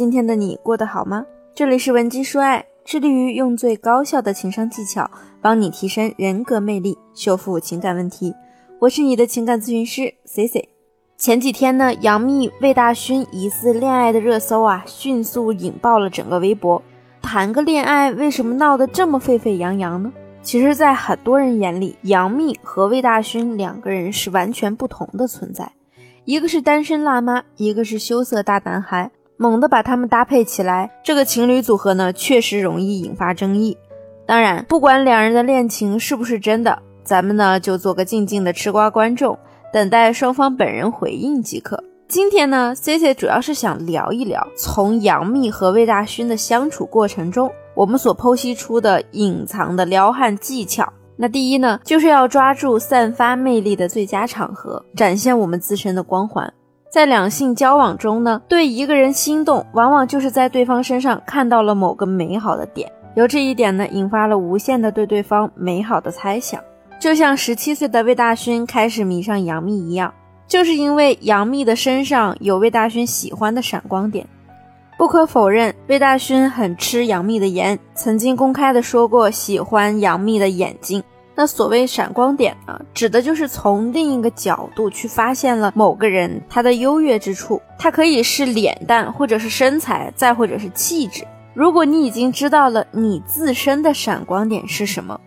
今天的你过得好吗？这里是文姬说爱，致力于用最高效的情商技巧帮你提升人格魅力，修复情感问题。我是你的情感咨询师 C C。前几天呢，杨幂魏大勋疑似恋爱的热搜啊，迅速引爆了整个微博。谈个恋爱，为什么闹得这么沸沸扬扬呢？其实，在很多人眼里，杨幂和魏大勋两个人是完全不同的存在。一个是单身辣妈，一个是羞涩大男孩，猛地把他们搭配起来，这个情侣组合呢，确实容易引发争议。当然，不管两人的恋情是不是真的，咱们呢就做个静静的吃瓜观众，等待双方本人回应即可。今天呢，C C 主要是想聊一聊，从杨幂和魏大勋的相处过程中，我们所剖析出的隐藏的撩汉技巧。那第一呢，就是要抓住散发魅力的最佳场合，展现我们自身的光环。在两性交往中呢，对一个人心动，往往就是在对方身上看到了某个美好的点，由这一点呢，引发了无限的对对方美好的猜想。就像十七岁的魏大勋开始迷上杨幂一样，就是因为杨幂的身上有魏大勋喜欢的闪光点。不可否认，魏大勋很吃杨幂的颜，曾经公开的说过喜欢杨幂的眼睛。那所谓闪光点呢，指的就是从另一个角度去发现了某个人他的优越之处。他可以是脸蛋，或者是身材，再或者是气质。如果你已经知道了你自身的闪光点是什么，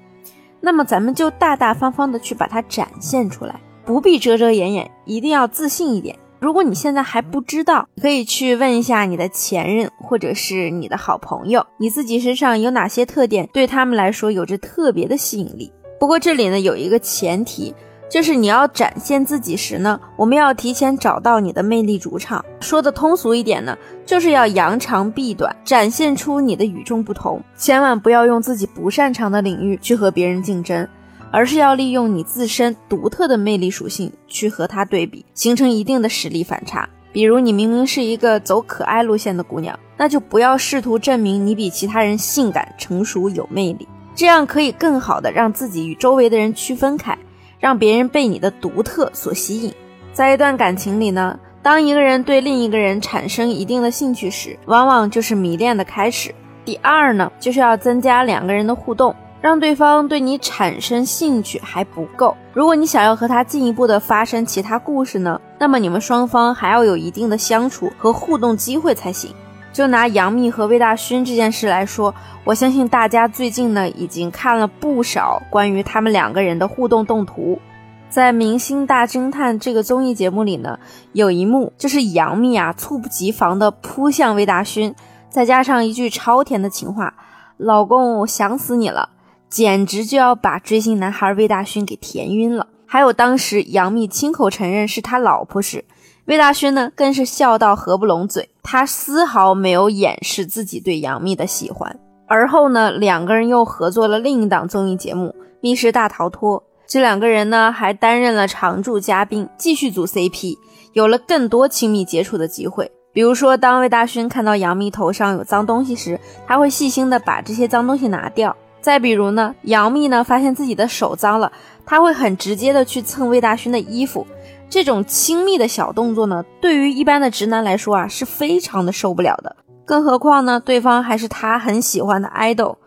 那么咱们就大大方方的去把它展现出来，不必遮遮掩掩，一定要自信一点。如果你现在还不知道，可以去问一下你的前任或者是你的好朋友，你自己身上有哪些特点对他们来说有着特别的吸引力。不过这里呢有一个前提，就是你要展现自己时呢，我们要提前找到你的魅力主场。说的通俗一点呢，就是要扬长避短，展现出你的与众不同。千万不要用自己不擅长的领域去和别人竞争。而是要利用你自身独特的魅力属性去和他对比，形成一定的实力反差。比如你明明是一个走可爱路线的姑娘，那就不要试图证明你比其他人性感、成熟、有魅力，这样可以更好的让自己与周围的人区分开，让别人被你的独特所吸引。在一段感情里呢，当一个人对另一个人产生一定的兴趣时，往往就是迷恋的开始。第二呢，就是要增加两个人的互动。让对方对你产生兴趣还不够，如果你想要和他进一步的发生其他故事呢，那么你们双方还要有一定的相处和互动机会才行。就拿杨幂和魏大勋这件事来说，我相信大家最近呢已经看了不少关于他们两个人的互动动图。在《明星大侦探》这个综艺节目里呢，有一幕就是杨幂啊猝不及防的扑向魏大勋，再加上一句超甜的情话：“老公，我想死你了。”简直就要把追星男孩魏大勋给甜晕了。还有当时杨幂亲口承认是他老婆时，魏大勋呢更是笑到合不拢嘴，他丝毫没有掩饰自己对杨幂的喜欢。而后呢，两个人又合作了另一档综艺节目《密室大逃脱》，这两个人呢还担任了常驻嘉宾，继续组 CP，有了更多亲密接触的机会。比如说，当魏大勋看到杨幂头上有脏东西时，他会细心的把这些脏东西拿掉。再比如呢，杨幂呢发现自己的手脏了，她会很直接的去蹭魏大勋的衣服，这种亲密的小动作呢，对于一般的直男来说啊，是非常的受不了的。更何况呢，对方还是他很喜欢的 idol。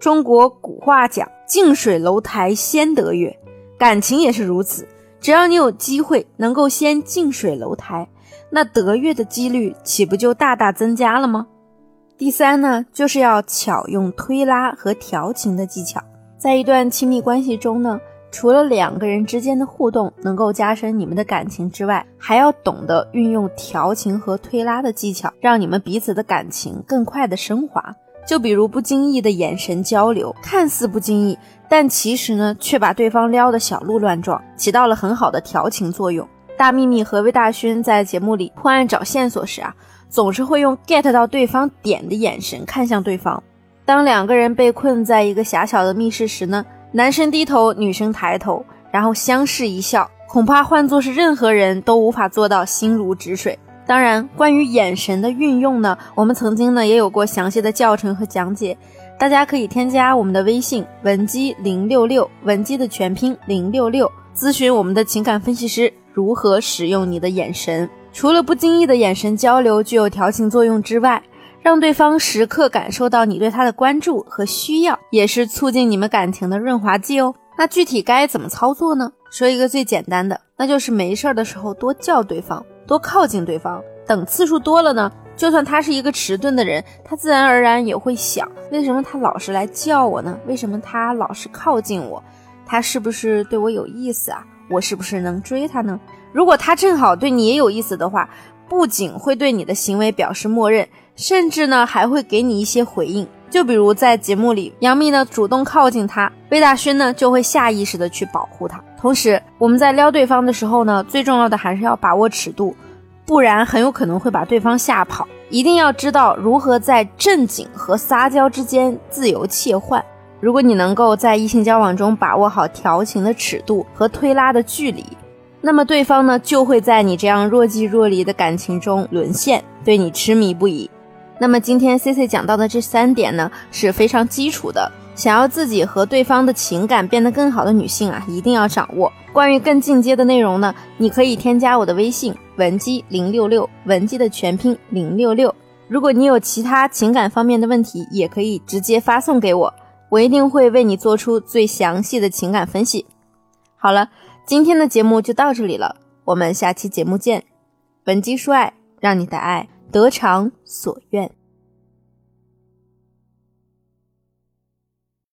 中国古话讲“近水楼台先得月”，感情也是如此。只要你有机会能够先近水楼台，那得月的几率岂不就大大增加了吗？第三呢，就是要巧用推拉和调情的技巧。在一段亲密关系中呢，除了两个人之间的互动能够加深你们的感情之外，还要懂得运用调情和推拉的技巧，让你们彼此的感情更快的升华。就比如不经意的眼神交流，看似不经意，但其实呢，却把对方撩得小鹿乱撞，起到了很好的调情作用。大幂幂和魏大勋在节目里破案找线索时啊。总是会用 get 到对方点的眼神看向对方。当两个人被困在一个狭小的密室时呢，男生低头，女生抬头，然后相视一笑，恐怕换作是任何人都无法做到心如止水。当然，关于眼神的运用呢，我们曾经呢也有过详细的教程和讲解，大家可以添加我们的微信文姬零六六，文姬的全拼零六六，咨询我们的情感分析师如何使用你的眼神。除了不经意的眼神交流具有调情作用之外，让对方时刻感受到你对他的关注和需要，也是促进你们感情的润滑剂哦。那具体该怎么操作呢？说一个最简单的，那就是没事儿的时候多叫对方，多靠近对方。等次数多了呢，就算他是一个迟钝的人，他自然而然也会想，为什么他老是来叫我呢？为什么他老是靠近我？他是不是对我有意思啊？我是不是能追他呢？如果他正好对你也有意思的话，不仅会对你的行为表示默认，甚至呢还会给你一些回应。就比如在节目里，杨幂呢主动靠近他，魏大勋呢就会下意识的去保护他。同时，我们在撩对方的时候呢，最重要的还是要把握尺度，不然很有可能会把对方吓跑。一定要知道如何在正经和撒娇之间自由切换。如果你能够在异性交往中把握好调情的尺度和推拉的距离，那么对方呢就会在你这样若即若离的感情中沦陷，对你痴迷不已。那么今天 C C 讲到的这三点呢是非常基础的，想要自己和对方的情感变得更好的女性啊，一定要掌握。关于更进阶的内容呢，你可以添加我的微信文姬零六六，文姬的全拼零六六。如果你有其他情感方面的问题，也可以直接发送给我，我一定会为你做出最详细的情感分析。好了，今天的节目就到这里了，我们下期节目见。文姬说爱，让你的爱。得偿所愿。